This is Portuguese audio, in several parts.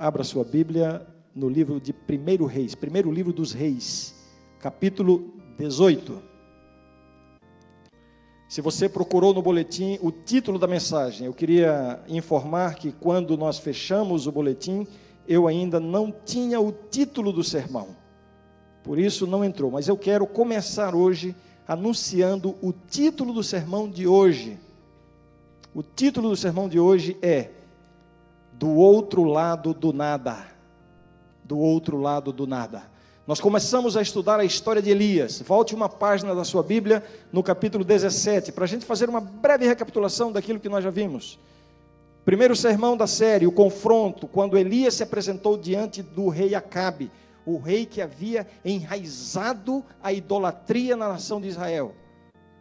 Abra sua Bíblia no livro de 1 Reis, primeiro livro dos Reis, capítulo 18. Se você procurou no boletim o título da mensagem, eu queria informar que quando nós fechamos o boletim, eu ainda não tinha o título do sermão. Por isso não entrou, mas eu quero começar hoje anunciando o título do sermão de hoje. O título do sermão de hoje é do outro lado do nada. Do outro lado do nada. Nós começamos a estudar a história de Elias. Volte uma página da sua Bíblia, no capítulo 17, para a gente fazer uma breve recapitulação daquilo que nós já vimos. Primeiro sermão da série, o confronto, quando Elias se apresentou diante do rei Acabe, o rei que havia enraizado a idolatria na nação de Israel.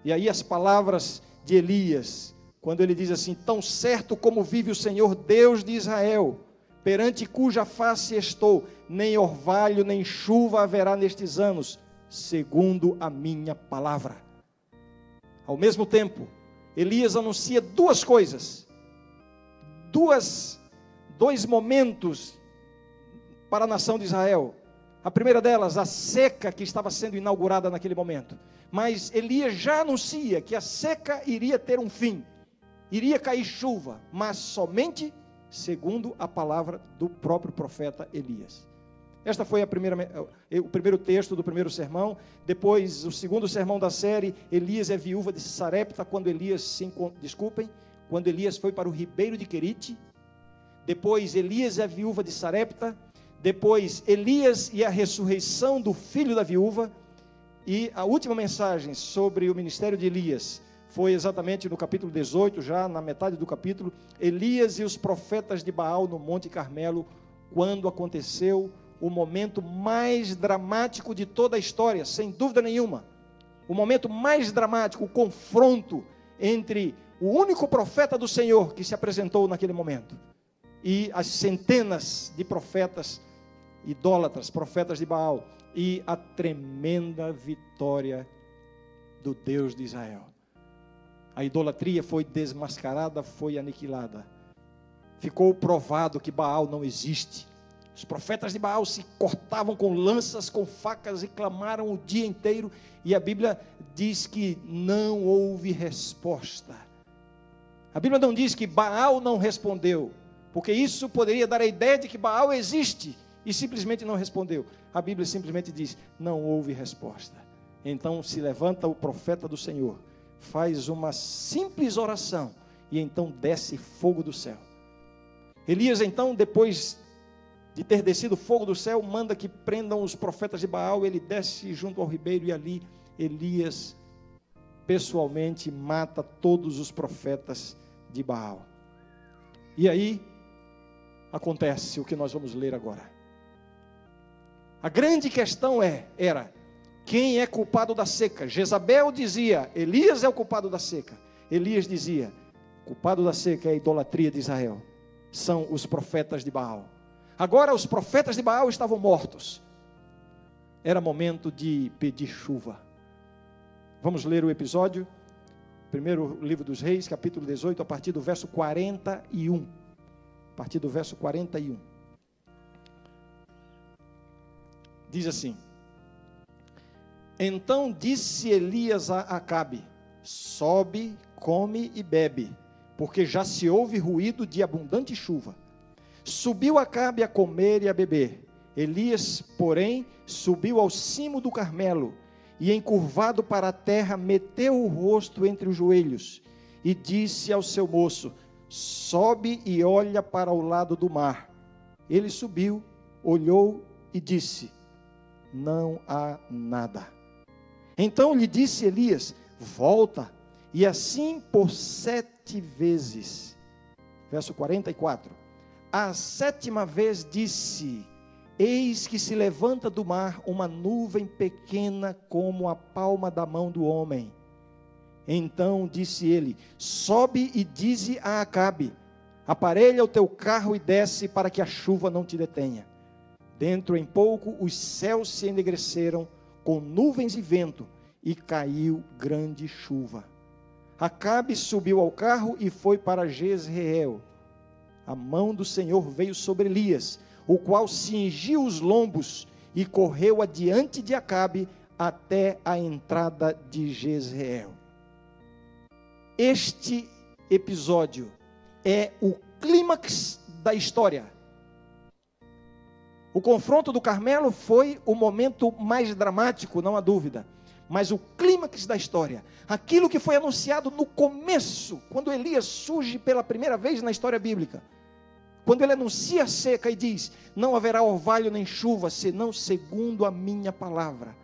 E aí as palavras de Elias, quando ele diz assim: Tão certo como vive o Senhor Deus de Israel, perante cuja face estou, nem orvalho nem chuva haverá nestes anos, segundo a minha palavra. Ao mesmo tempo, Elias anuncia duas coisas, duas, dois momentos para a nação de Israel. A primeira delas, a seca que estava sendo inaugurada naquele momento. Mas Elias já anuncia que a seca iria ter um fim iria cair chuva, mas somente segundo a palavra do próprio profeta Elias. Esta foi a primeira, eh, o primeiro texto do primeiro sermão. Depois, o segundo sermão da série, Elias é viúva de Sarepta quando Elias se desculpem, quando Elias foi para o ribeiro de Querite. Depois, Elias é viúva de Sarepta. Depois, Elias e a ressurreição do filho da viúva. E a última mensagem sobre o ministério de Elias foi exatamente no capítulo 18, já na metade do capítulo, Elias e os profetas de Baal no Monte Carmelo, quando aconteceu o momento mais dramático de toda a história, sem dúvida nenhuma. O momento mais dramático, o confronto entre o único profeta do Senhor que se apresentou naquele momento e as centenas de profetas idólatras, profetas de Baal, e a tremenda vitória do Deus de Israel. A idolatria foi desmascarada, foi aniquilada. Ficou provado que Baal não existe. Os profetas de Baal se cortavam com lanças, com facas e clamaram o dia inteiro, e a Bíblia diz que não houve resposta. A Bíblia não diz que Baal não respondeu, porque isso poderia dar a ideia de que Baal existe e simplesmente não respondeu. A Bíblia simplesmente diz: não houve resposta. Então se levanta o profeta do Senhor faz uma simples oração e então desce fogo do céu. Elias, então, depois de ter descido fogo do céu, manda que prendam os profetas de Baal. Ele desce junto ao ribeiro e ali Elias pessoalmente mata todos os profetas de Baal. E aí acontece o que nós vamos ler agora. A grande questão é, era quem é culpado da seca? Jezabel dizia: Elias é o culpado da seca. Elias dizia: culpado da seca é a idolatria de Israel. São os profetas de Baal. Agora os profetas de Baal estavam mortos. Era momento de pedir chuva. Vamos ler o episódio. Primeiro livro dos Reis, capítulo 18, a partir do verso 41. A partir do verso 41. Diz assim: então disse Elias a Acabe: Sobe, come e bebe, porque já se ouve ruído de abundante chuva. Subiu Acabe a comer e a beber. Elias, porém, subiu ao cimo do Carmelo e, encurvado para a terra, meteu o rosto entre os joelhos e disse ao seu moço: Sobe e olha para o lado do mar. Ele subiu, olhou e disse: Não há nada. Então lhe disse Elias: Volta, e assim por sete vezes. Verso 44. A sétima vez disse: Eis que se levanta do mar uma nuvem pequena como a palma da mão do homem. Então disse ele: Sobe e dize a Acabe: Aparelha o teu carro e desce para que a chuva não te detenha. Dentro em pouco os céus se enegreceram com nuvens e vento, e caiu grande chuva. Acabe subiu ao carro e foi para Jezreel. A mão do Senhor veio sobre Elias, o qual cingiu os lombos e correu adiante de Acabe até a entrada de Jezreel. Este episódio é o clímax da história. O confronto do Carmelo foi o momento mais dramático, não há dúvida, mas o clímax da história, aquilo que foi anunciado no começo, quando Elias surge pela primeira vez na história bíblica, quando ele anuncia a seca e diz: Não haverá orvalho nem chuva, senão segundo a minha palavra.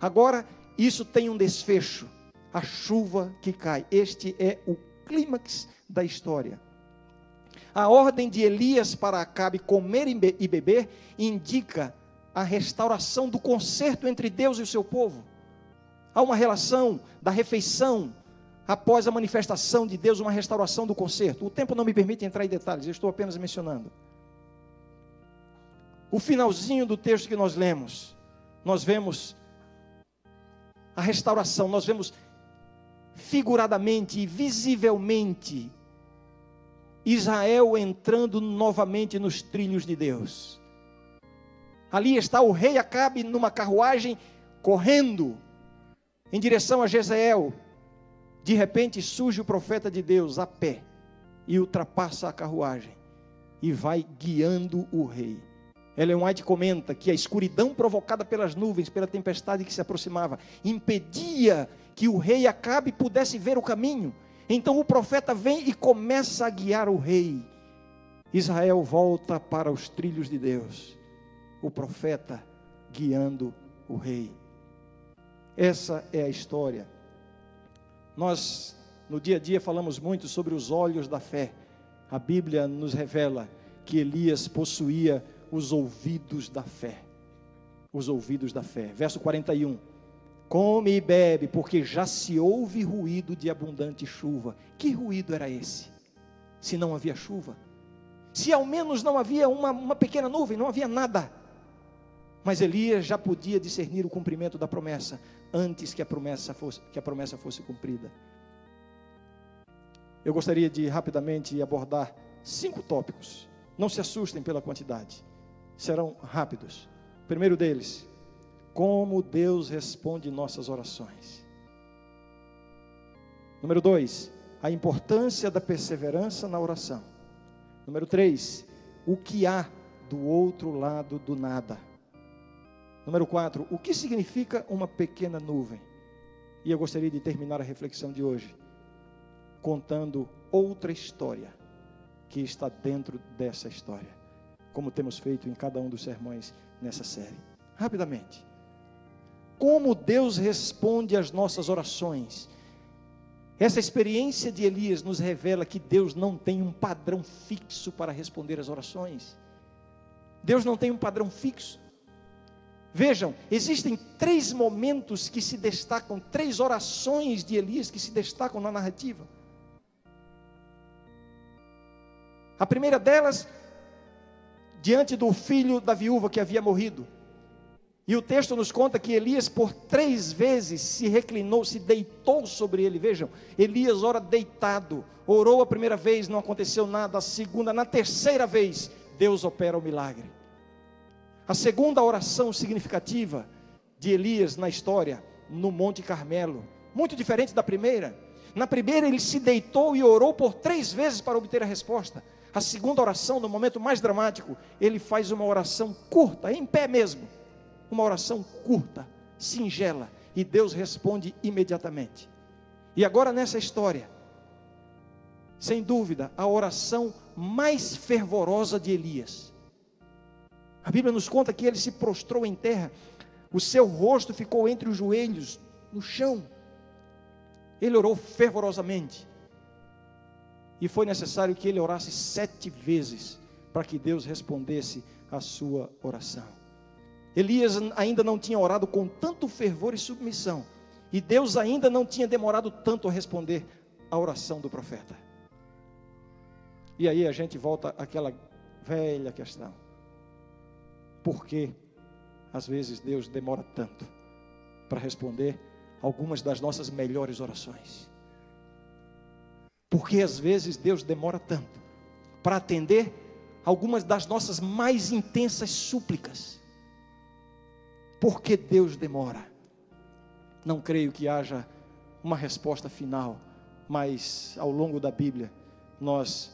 Agora, isso tem um desfecho, a chuva que cai. Este é o clímax da história. A ordem de Elias para Acabe comer e beber indica a restauração do concerto entre Deus e o seu povo. Há uma relação da refeição após a manifestação de Deus, uma restauração do concerto. O tempo não me permite entrar em detalhes, eu estou apenas mencionando. O finalzinho do texto que nós lemos, nós vemos a restauração, nós vemos figuradamente e visivelmente Israel entrando novamente nos trilhos de Deus. Ali está o rei Acabe numa carruagem correndo em direção a Jezreel. De repente surge o profeta de Deus a pé e ultrapassa a carruagem e vai guiando o rei. Ellen White comenta que a escuridão provocada pelas nuvens, pela tempestade que se aproximava, impedia que o rei Acabe pudesse ver o caminho. Então o profeta vem e começa a guiar o rei. Israel volta para os trilhos de Deus. O profeta guiando o rei. Essa é a história. Nós, no dia a dia, falamos muito sobre os olhos da fé. A Bíblia nos revela que Elias possuía os ouvidos da fé. Os ouvidos da fé. Verso 41. Come e bebe, porque já se ouve ruído de abundante chuva. Que ruído era esse? Se não havia chuva? Se ao menos não havia uma, uma pequena nuvem, não havia nada. Mas Elias já podia discernir o cumprimento da promessa antes que a promessa fosse, que a promessa fosse cumprida. Eu gostaria de rapidamente abordar cinco tópicos. Não se assustem pela quantidade. Serão rápidos. O primeiro deles, como Deus responde nossas orações. Número dois, a importância da perseverança na oração. Número três, o que há do outro lado do nada. Número quatro, o que significa uma pequena nuvem? E eu gostaria de terminar a reflexão de hoje contando outra história que está dentro dessa história, como temos feito em cada um dos sermões nessa série. Rapidamente como Deus responde às nossas orações. Essa experiência de Elias nos revela que Deus não tem um padrão fixo para responder às orações. Deus não tem um padrão fixo. Vejam, existem três momentos que se destacam, três orações de Elias que se destacam na narrativa. A primeira delas, diante do filho da viúva que havia morrido. E o texto nos conta que Elias, por três vezes, se reclinou, se deitou sobre ele. Vejam, Elias ora deitado, orou a primeira vez, não aconteceu nada. A segunda, na terceira vez, Deus opera o milagre. A segunda oração significativa de Elias na história, no Monte Carmelo, muito diferente da primeira. Na primeira, ele se deitou e orou por três vezes para obter a resposta. A segunda oração, no momento mais dramático, ele faz uma oração curta, em pé mesmo uma oração curta, singela, e Deus responde imediatamente. E agora nessa história, sem dúvida, a oração mais fervorosa de Elias. A Bíblia nos conta que ele se prostrou em terra, o seu rosto ficou entre os joelhos, no chão. Ele orou fervorosamente. E foi necessário que ele orasse sete vezes para que Deus respondesse a sua oração. Elias ainda não tinha orado com tanto fervor e submissão, e Deus ainda não tinha demorado tanto a responder a oração do profeta. E aí a gente volta àquela velha questão: por que às vezes Deus demora tanto para responder algumas das nossas melhores orações? Por que às vezes Deus demora tanto para atender algumas das nossas mais intensas súplicas. Por que Deus demora? Não creio que haja uma resposta final, mas ao longo da Bíblia nós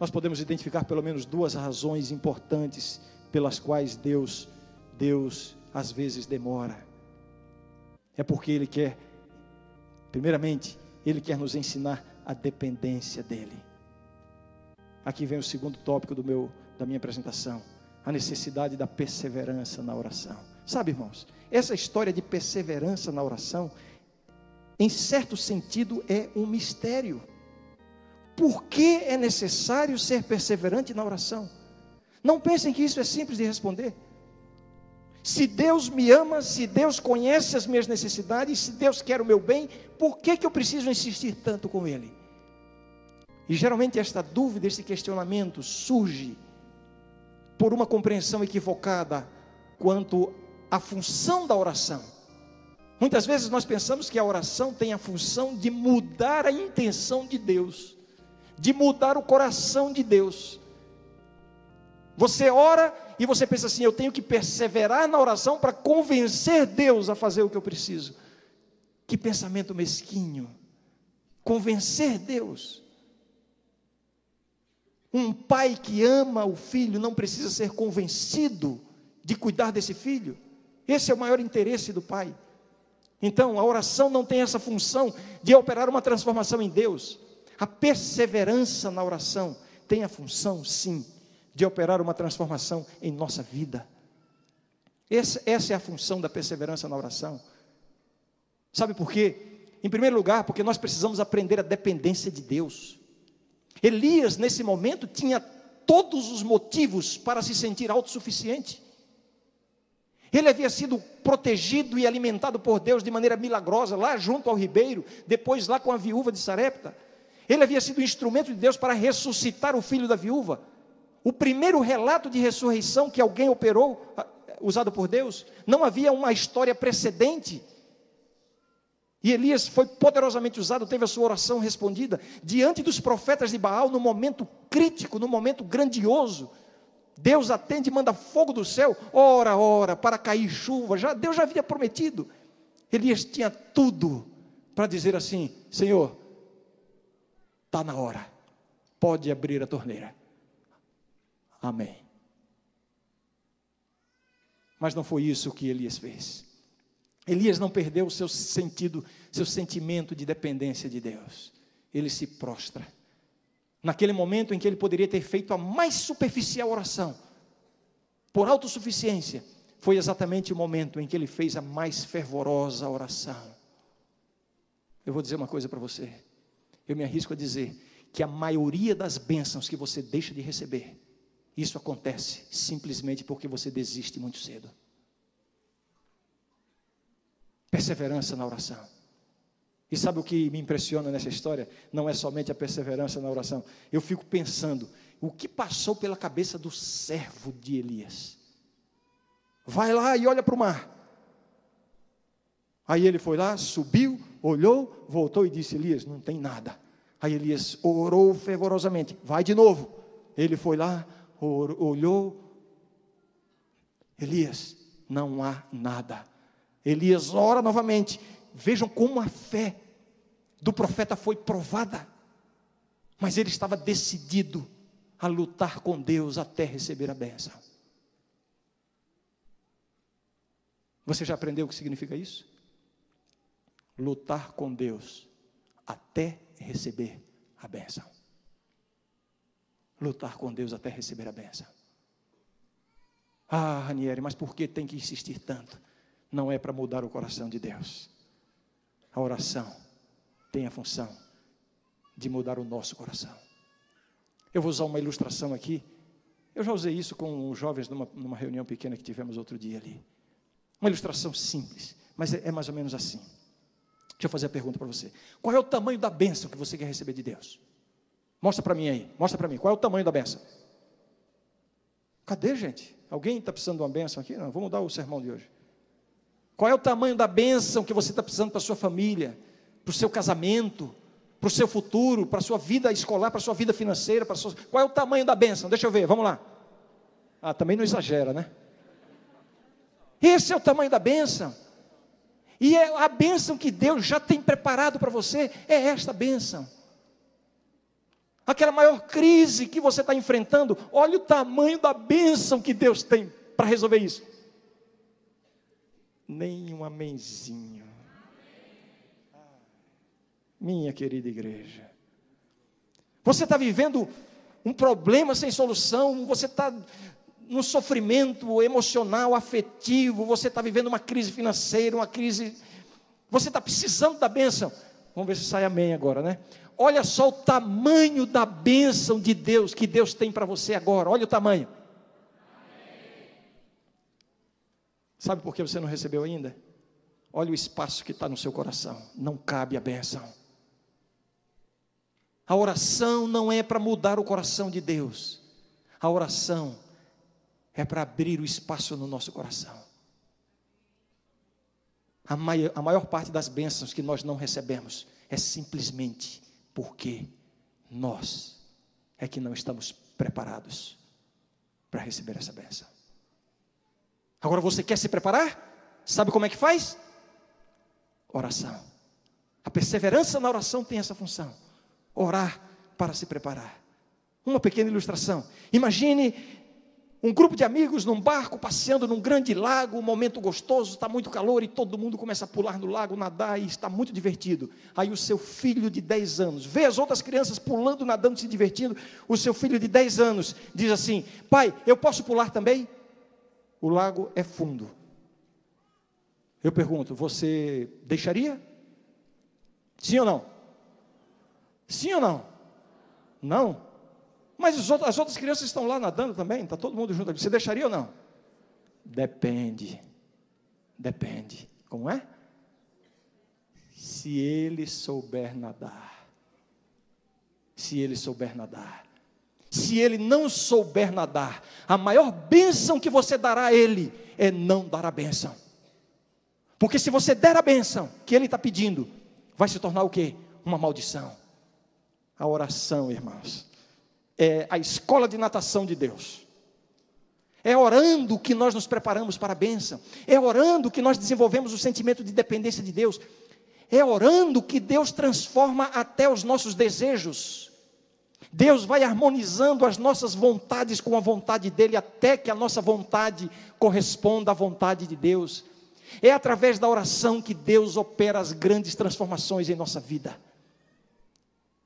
nós podemos identificar pelo menos duas razões importantes pelas quais Deus Deus às vezes demora. É porque ele quer primeiramente, ele quer nos ensinar a dependência dele. Aqui vem o segundo tópico do meu da minha apresentação, a necessidade da perseverança na oração. Sabe, irmãos, essa história de perseverança na oração, em certo sentido, é um mistério. Por que é necessário ser perseverante na oração? Não pensem que isso é simples de responder. Se Deus me ama, se Deus conhece as minhas necessidades, se Deus quer o meu bem, por que, que eu preciso insistir tanto com Ele? E geralmente esta dúvida, esse questionamento surge por uma compreensão equivocada quanto à função da oração. Muitas vezes nós pensamos que a oração tem a função de mudar a intenção de Deus, de mudar o coração de Deus. Você ora e você pensa assim: eu tenho que perseverar na oração para convencer Deus a fazer o que eu preciso. Que pensamento mesquinho. Convencer Deus. Um pai que ama o filho não precisa ser convencido de cuidar desse filho. Esse é o maior interesse do pai. Então, a oração não tem essa função de operar uma transformação em Deus. A perseverança na oração tem a função, sim, de operar uma transformação em nossa vida. Essa, essa é a função da perseverança na oração. Sabe por quê? Em primeiro lugar, porque nós precisamos aprender a dependência de Deus. Elias, nesse momento, tinha todos os motivos para se sentir autossuficiente. Ele havia sido protegido e alimentado por Deus de maneira milagrosa, lá junto ao ribeiro, depois lá com a viúva de Sarepta. Ele havia sido instrumento de Deus para ressuscitar o filho da viúva. O primeiro relato de ressurreição que alguém operou, usado por Deus, não havia uma história precedente. E Elias foi poderosamente usado, teve a sua oração respondida diante dos profetas de Baal no momento crítico, no momento grandioso. Deus atende e manda fogo do céu, ora, ora, para cair chuva. Já Deus já havia prometido. Elias tinha tudo para dizer assim: Senhor, está na hora, pode abrir a torneira. Amém. Mas não foi isso que Elias fez. Elias não perdeu o seu sentido, seu sentimento de dependência de Deus. Ele se prostra. Naquele momento em que ele poderia ter feito a mais superficial oração, por autossuficiência, foi exatamente o momento em que ele fez a mais fervorosa oração. Eu vou dizer uma coisa para você. Eu me arrisco a dizer que a maioria das bênçãos que você deixa de receber isso acontece simplesmente porque você desiste muito cedo. Perseverança na oração. E sabe o que me impressiona nessa história? Não é somente a perseverança na oração. Eu fico pensando, o que passou pela cabeça do servo de Elias? Vai lá e olha para o mar. Aí ele foi lá, subiu, olhou, voltou e disse: Elias, não tem nada. Aí Elias orou fervorosamente: Vai de novo. Ele foi lá, olhou, Elias, não há nada. Elias ora novamente. Vejam como a fé do profeta foi provada. Mas ele estava decidido a lutar com Deus até receber a bênção. Você já aprendeu o que significa isso? Lutar com Deus até receber a bênção lutar com Deus até receber a benção. Ah, Ranieri, mas por que tem que insistir tanto? Não é para mudar o coração de Deus. A oração tem a função de mudar o nosso coração. Eu vou usar uma ilustração aqui. Eu já usei isso com os jovens numa, numa reunião pequena que tivemos outro dia ali. Uma ilustração simples, mas é, é mais ou menos assim. Deixa eu fazer a pergunta para você: qual é o tamanho da bênção que você quer receber de Deus? Mostra para mim aí, mostra para mim, qual é o tamanho da benção? Cadê, gente? Alguém está precisando de uma benção aqui? Não, vamos mudar o sermão de hoje. Qual é o tamanho da bênção que você está precisando para a sua família, para o seu casamento, para o seu futuro, para a sua vida escolar, para a sua vida financeira, para sua... qual é o tamanho da bênção? Deixa eu ver, vamos lá. Ah, também não exagera, né? Esse é o tamanho da bênção. E é a bênção que Deus já tem preparado para você, é esta bênção. Aquela maior crise que você está enfrentando, olha o tamanho da bênção que Deus tem para resolver isso. Nem um amenzinho. Minha querida igreja. Você está vivendo um problema sem solução, você está no sofrimento emocional, afetivo, você está vivendo uma crise financeira, uma crise. Você está precisando da bênção. Vamos ver se sai amém agora, né? Olha só o tamanho da bênção de Deus que Deus tem para você agora. Olha o tamanho. Sabe por que você não recebeu ainda? Olha o espaço que está no seu coração. Não cabe a bênção. A oração não é para mudar o coração de Deus. A oração é para abrir o espaço no nosso coração. A maior, a maior parte das bênçãos que nós não recebemos é simplesmente porque nós é que não estamos preparados para receber essa bênção. Agora você quer se preparar? Sabe como é que faz? Oração. A perseverança na oração tem essa função. Orar para se preparar. Uma pequena ilustração. Imagine um grupo de amigos num barco passeando num grande lago, um momento gostoso, está muito calor e todo mundo começa a pular no lago, nadar e está muito divertido. Aí o seu filho de 10 anos vê as outras crianças pulando, nadando, se divertindo. O seu filho de 10 anos diz assim: Pai, eu posso pular também? O lago é fundo. Eu pergunto: Você deixaria? Sim ou não? Sim ou não? Não? Mas as outras crianças estão lá nadando também, está todo mundo junto. Você deixaria ou não? Depende. Depende. Como é? Se ele souber nadar. Se ele souber nadar. Se ele não souber nadar, a maior bênção que você dará a ele é não dar a bênção. Porque se você der a bênção que ele está pedindo, vai se tornar o quê? Uma maldição. A oração, irmãos é a escola de natação de Deus. É orando que nós nos preparamos para a bênção. É orando que nós desenvolvemos o sentimento de dependência de Deus. É orando que Deus transforma até os nossos desejos. Deus vai harmonizando as nossas vontades com a vontade dEle, até que a nossa vontade corresponda à vontade de Deus. É através da oração que Deus opera as grandes transformações em nossa vida.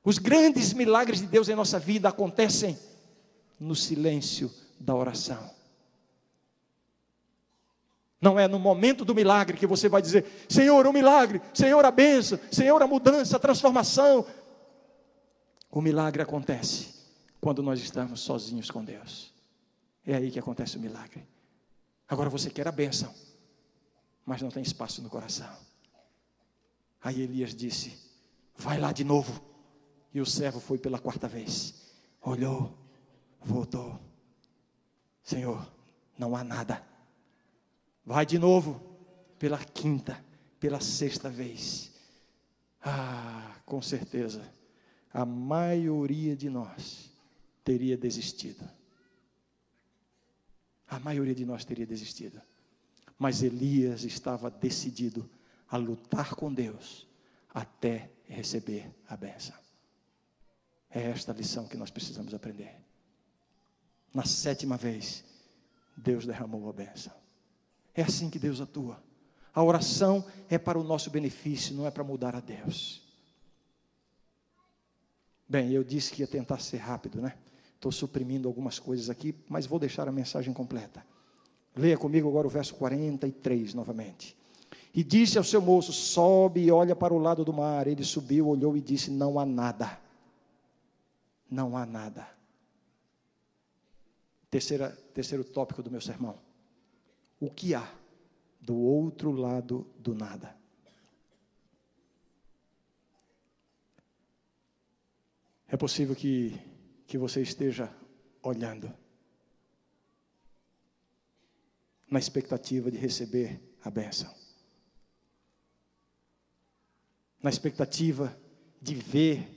Os grandes milagres de Deus em nossa vida acontecem no silêncio da oração. Não é no momento do milagre que você vai dizer: Senhor, o milagre, Senhor, a benção, Senhor, a mudança, a transformação. O milagre acontece quando nós estamos sozinhos com Deus. É aí que acontece o milagre. Agora você quer a benção, mas não tem espaço no coração. Aí Elias disse: Vai lá de novo e o servo foi pela quarta vez. Olhou, voltou. Senhor, não há nada. Vai de novo, pela quinta, pela sexta vez. Ah, com certeza, a maioria de nós teria desistido. A maioria de nós teria desistido. Mas Elias estava decidido a lutar com Deus até receber a benção. É esta lição que nós precisamos aprender. Na sétima vez, Deus derramou a bênção. É assim que Deus atua. A oração é para o nosso benefício, não é para mudar a Deus. Bem, eu disse que ia tentar ser rápido, né? Estou suprimindo algumas coisas aqui, mas vou deixar a mensagem completa. Leia comigo agora o verso 43 novamente. E disse ao seu moço: Sobe e olha para o lado do mar. Ele subiu, olhou e disse: Não há nada não há nada. Terceira, terceiro tópico do meu sermão. O que há do outro lado do nada? É possível que, que você esteja olhando, na expectativa de receber a bênção, na expectativa de ver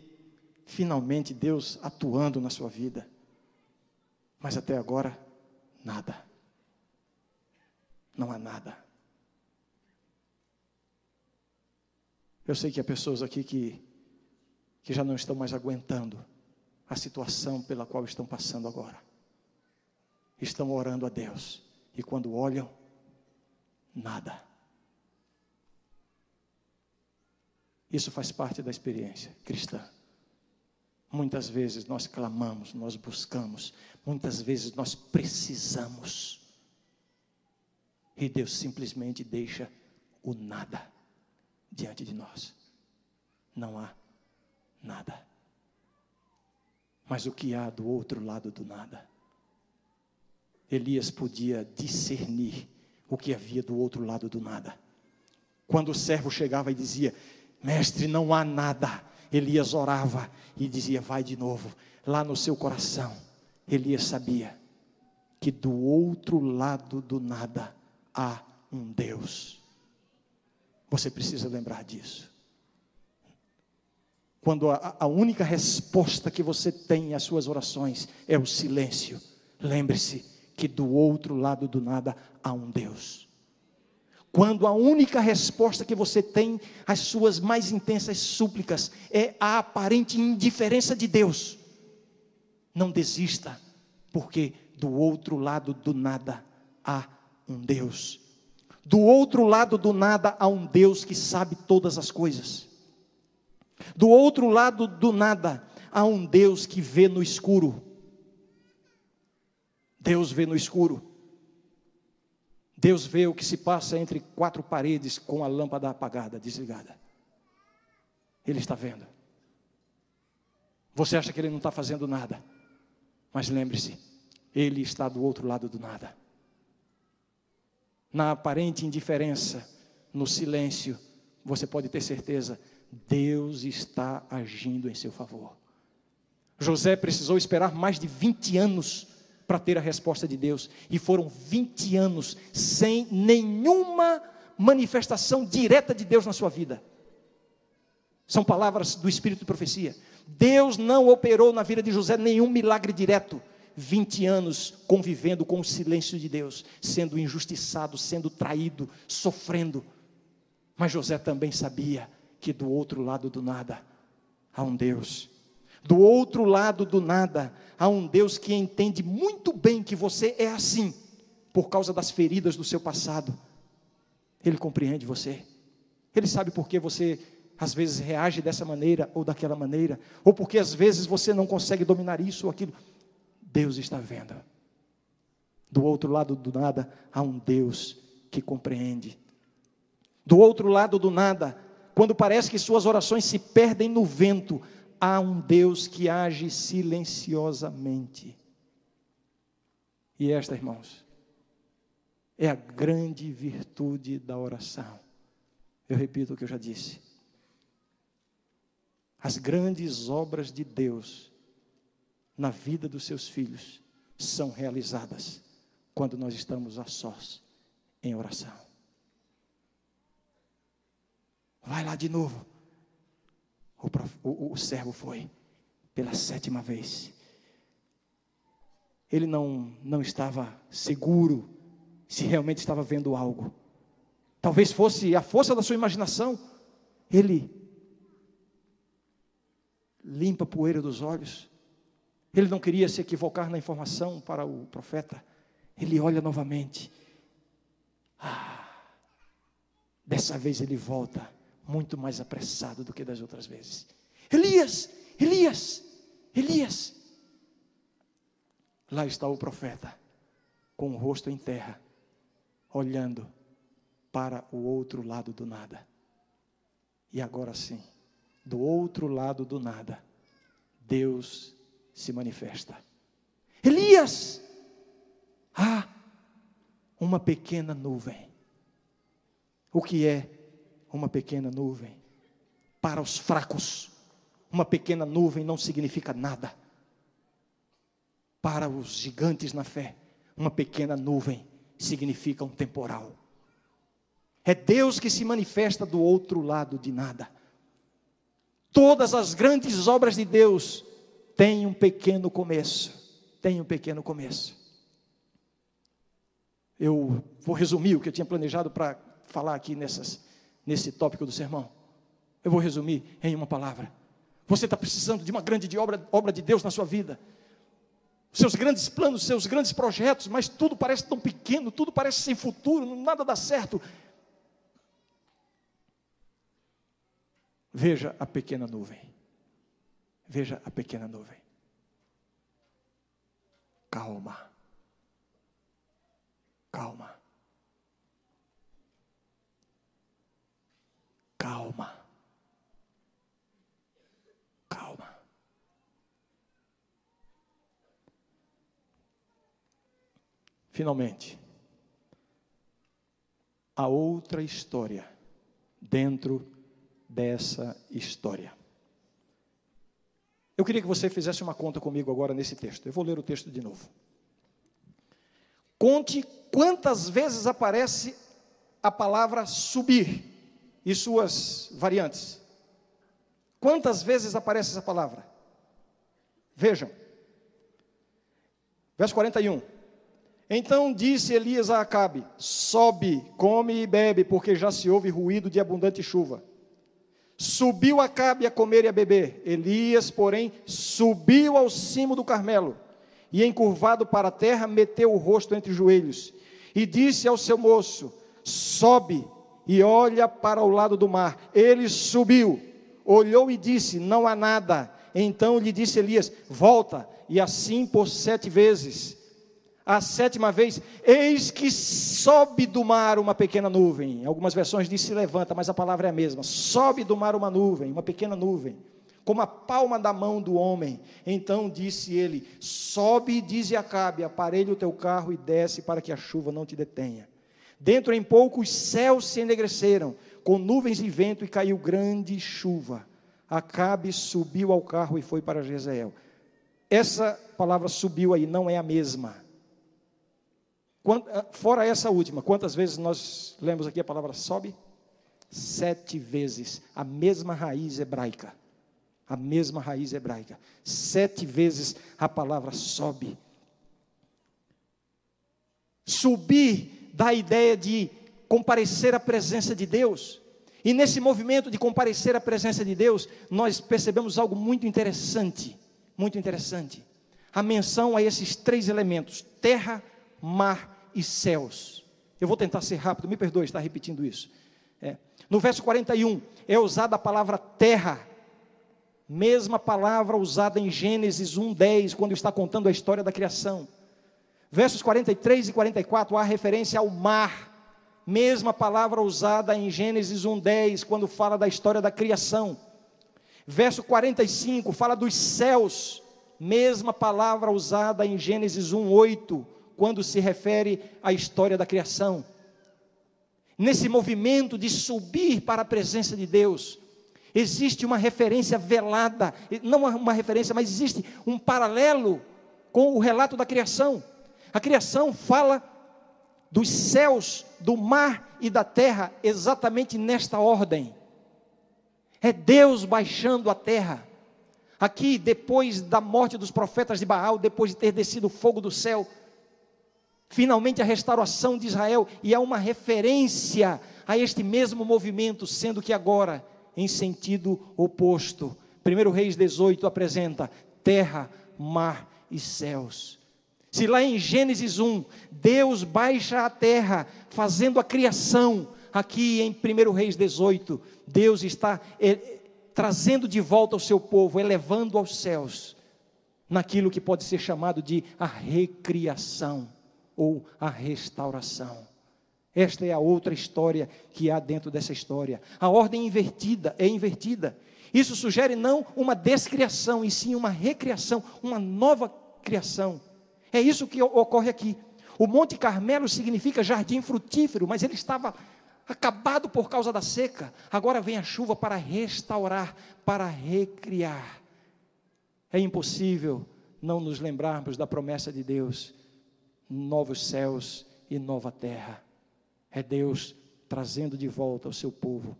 finalmente Deus atuando na sua vida. Mas até agora, nada. Não há nada. Eu sei que há pessoas aqui que, que já não estão mais aguentando a situação pela qual estão passando agora. Estão orando a Deus. E quando olham, nada. Isso faz parte da experiência cristã. Muitas vezes nós clamamos, nós buscamos, muitas vezes nós precisamos. E Deus simplesmente deixa o nada diante de nós. Não há nada. Mas o que há do outro lado do nada? Elias podia discernir o que havia do outro lado do nada. Quando o servo chegava e dizia: Mestre, não há nada. Elias orava e dizia: Vai de novo. Lá no seu coração, Elias sabia que do outro lado do nada há um Deus. Você precisa lembrar disso. Quando a, a única resposta que você tem às suas orações é o silêncio, lembre-se que do outro lado do nada há um Deus. Quando a única resposta que você tem às suas mais intensas súplicas é a aparente indiferença de Deus, não desista, porque do outro lado do nada há um Deus. Do outro lado do nada há um Deus que sabe todas as coisas. Do outro lado do nada há um Deus que vê no escuro. Deus vê no escuro. Deus vê o que se passa entre quatro paredes com a lâmpada apagada, desligada. Ele está vendo. Você acha que ele não está fazendo nada. Mas lembre-se, ele está do outro lado do nada na aparente indiferença, no silêncio, você pode ter certeza, Deus está agindo em seu favor. José precisou esperar mais de 20 anos para ter a resposta de Deus, e foram 20 anos sem nenhuma manifestação direta de Deus na sua vida. São palavras do Espírito de profecia. Deus não operou na vida de José nenhum milagre direto 20 anos convivendo com o silêncio de Deus, sendo injustiçado, sendo traído, sofrendo. Mas José também sabia que do outro lado do nada há um Deus. Do outro lado do nada há um Deus que entende muito bem que você é assim, por causa das feridas do seu passado. Ele compreende você. Ele sabe por que você às vezes reage dessa maneira ou daquela maneira, ou porque às vezes você não consegue dominar isso ou aquilo. Deus está vendo. Do outro lado do nada há um Deus que compreende. Do outro lado do nada, quando parece que suas orações se perdem no vento, há um Deus que age silenciosamente. E esta, irmãos, é a grande virtude da oração. Eu repito o que eu já disse. As grandes obras de Deus na vida dos seus filhos são realizadas quando nós estamos a sós em oração. Vai lá de novo. O, prof, o, o servo foi pela sétima vez. Ele não, não estava seguro se realmente estava vendo algo. Talvez fosse a força da sua imaginação. Ele limpa a poeira dos olhos ele não queria se equivocar na informação para o profeta. Ele olha novamente. Ah, dessa vez ele volta muito mais apressado do que das outras vezes. Elias, Elias, Elias. Lá está o profeta, com o rosto em terra, olhando para o outro lado do nada. E agora sim, do outro lado do nada, Deus se manifesta. Elias, há uma pequena nuvem. O que é uma pequena nuvem? Para os fracos, uma pequena nuvem não significa nada. Para os gigantes na fé, uma pequena nuvem significa um temporal. É Deus que se manifesta do outro lado de nada. Todas as grandes obras de Deus têm um pequeno começo. Tem um pequeno começo. Eu vou resumir o que eu tinha planejado para falar aqui nessas, nesse tópico do sermão. Eu vou resumir em uma palavra. Você está precisando de uma grande de obra, obra de Deus na sua vida. Seus grandes planos, seus grandes projetos, mas tudo parece tão pequeno, tudo parece sem futuro, nada dá certo. Veja a pequena nuvem. Veja a pequena nuvem. Calma. Calma. Calma. Calma. Finalmente, a outra história dentro dessa história. Eu queria que você fizesse uma conta comigo agora nesse texto. Eu vou ler o texto de novo. Conte quantas vezes aparece a palavra subir e suas variantes. Quantas vezes aparece essa palavra? Vejam. Verso 41. Então disse Elias a Acabe: Sobe, come e bebe, porque já se ouve ruído de abundante chuva. Subiu Acabe a comer e a beber. Elias, porém, subiu ao cimo do Carmelo e, encurvado para a terra, meteu o rosto entre os joelhos e disse ao seu moço: Sobe e olha para o lado do mar. Ele subiu, olhou e disse: Não há nada. Então lhe disse Elias: Volta, e assim por sete vezes. A sétima vez, eis que sobe do mar uma pequena nuvem. Algumas versões diz se levanta, mas a palavra é a mesma. Sobe do mar uma nuvem, uma pequena nuvem como a palma da mão do homem. Então disse ele: Sobe e dize a Acabe: aparelhe o teu carro e desce para que a chuva não te detenha. Dentro em pouco os céus se enegreceram, com nuvens e vento, e caiu grande chuva. Acabe subiu ao carro e foi para Jezreel. Essa palavra subiu aí não é a mesma. Ah, fora essa última, quantas vezes nós lemos aqui a palavra sobe? Sete vezes, a mesma raiz hebraica a mesma raiz hebraica. Sete vezes a palavra sobe. Subir dá a ideia de comparecer à presença de Deus. E nesse movimento de comparecer à presença de Deus, nós percebemos algo muito interessante, muito interessante. A menção a esses três elementos: terra, mar e céus. Eu vou tentar ser rápido, me perdoe estar repetindo isso. É. No verso 41 é usada a palavra terra Mesma palavra usada em Gênesis 1:10, quando está contando a história da criação. Versos 43 e 44 há referência ao mar. Mesma palavra usada em Gênesis 1:10, quando fala da história da criação. Verso 45 fala dos céus. Mesma palavra usada em Gênesis 1:8, quando se refere à história da criação. Nesse movimento de subir para a presença de Deus, existe uma referência velada, não uma referência, mas existe um paralelo com o relato da criação. A criação fala dos céus, do mar e da terra exatamente nesta ordem. É Deus baixando a terra. Aqui, depois da morte dos profetas de Baal, depois de ter descido o fogo do céu, finalmente a restauração de Israel, e é uma referência a este mesmo movimento, sendo que agora em sentido oposto. 1 Reis 18 apresenta terra, mar e céus. Se lá em Gênesis 1, Deus baixa a terra, fazendo a criação, aqui em 1 Reis 18, Deus está é, trazendo de volta o seu povo, elevando aos céus, naquilo que pode ser chamado de a recriação ou a restauração. Esta é a outra história que há dentro dessa história. A ordem invertida é invertida. Isso sugere não uma descriação, e sim uma recriação, uma nova criação. É isso que ocorre aqui. O Monte Carmelo significa jardim frutífero, mas ele estava acabado por causa da seca. Agora vem a chuva para restaurar, para recriar. É impossível não nos lembrarmos da promessa de Deus: novos céus e nova terra. É Deus trazendo de volta o seu povo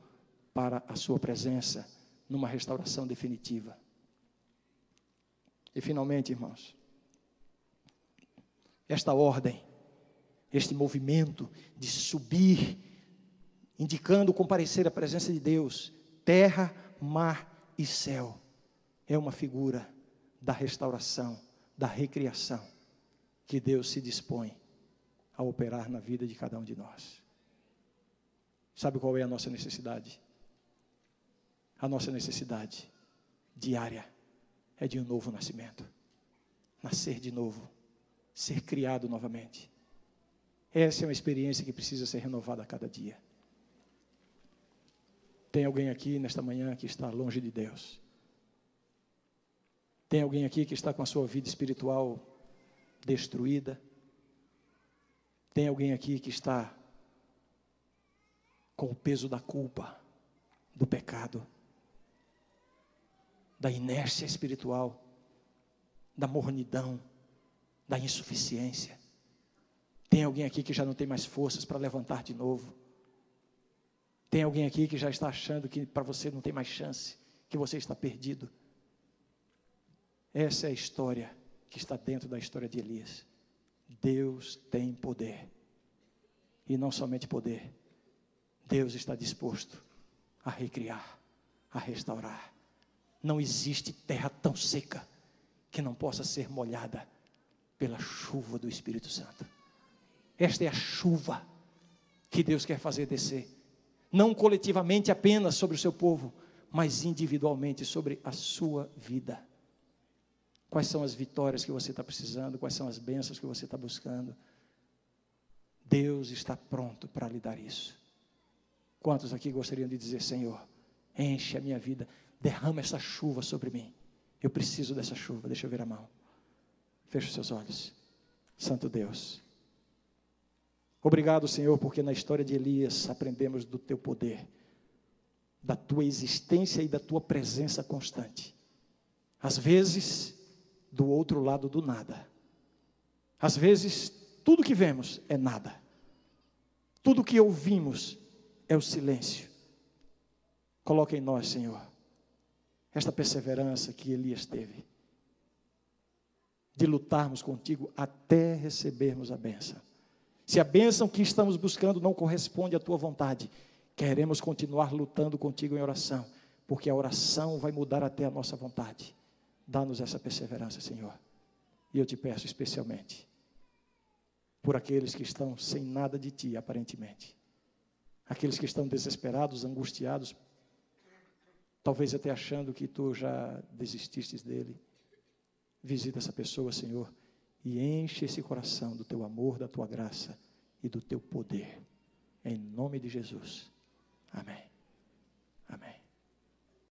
para a sua presença, numa restauração definitiva. E finalmente, irmãos, esta ordem, este movimento de subir, indicando comparecer à presença de Deus, terra, mar e céu, é uma figura da restauração, da recriação que Deus se dispõe a operar na vida de cada um de nós. Sabe qual é a nossa necessidade? A nossa necessidade diária é de um novo nascimento. Nascer de novo, ser criado novamente. Essa é uma experiência que precisa ser renovada a cada dia. Tem alguém aqui nesta manhã que está longe de Deus. Tem alguém aqui que está com a sua vida espiritual destruída. Tem alguém aqui que está com o peso da culpa, do pecado, da inércia espiritual, da mornidão, da insuficiência. Tem alguém aqui que já não tem mais forças para levantar de novo. Tem alguém aqui que já está achando que para você não tem mais chance, que você está perdido. Essa é a história que está dentro da história de Elias. Deus tem poder. E não somente poder. Deus está disposto a recriar, a restaurar. Não existe terra tão seca que não possa ser molhada pela chuva do Espírito Santo. Esta é a chuva que Deus quer fazer descer, não coletivamente apenas sobre o seu povo, mas individualmente sobre a sua vida. Quais são as vitórias que você está precisando? Quais são as bênçãos que você está buscando? Deus está pronto para lhe dar isso. Quantos aqui gostariam de dizer, Senhor, enche a minha vida, derrama essa chuva sobre mim. Eu preciso dessa chuva. Deixa eu ver a mão. Feche seus olhos. Santo Deus. Obrigado, Senhor, porque na história de Elias aprendemos do teu poder, da tua existência e da tua presença constante. Às vezes, do outro lado do nada. Às vezes, tudo que vemos é nada. Tudo que ouvimos é o silêncio. Coloque em nós, Senhor, esta perseverança que Elias teve, de lutarmos contigo até recebermos a bênção. Se a bênção que estamos buscando não corresponde à tua vontade, queremos continuar lutando contigo em oração, porque a oração vai mudar até a nossa vontade. Dá-nos essa perseverança, Senhor. E eu te peço especialmente por aqueles que estão sem nada de ti, aparentemente. Aqueles que estão desesperados, angustiados, talvez até achando que tu já desististes dele. Visita essa pessoa, Senhor, e enche esse coração do teu amor, da tua graça e do teu poder. Em nome de Jesus. Amém. Amém.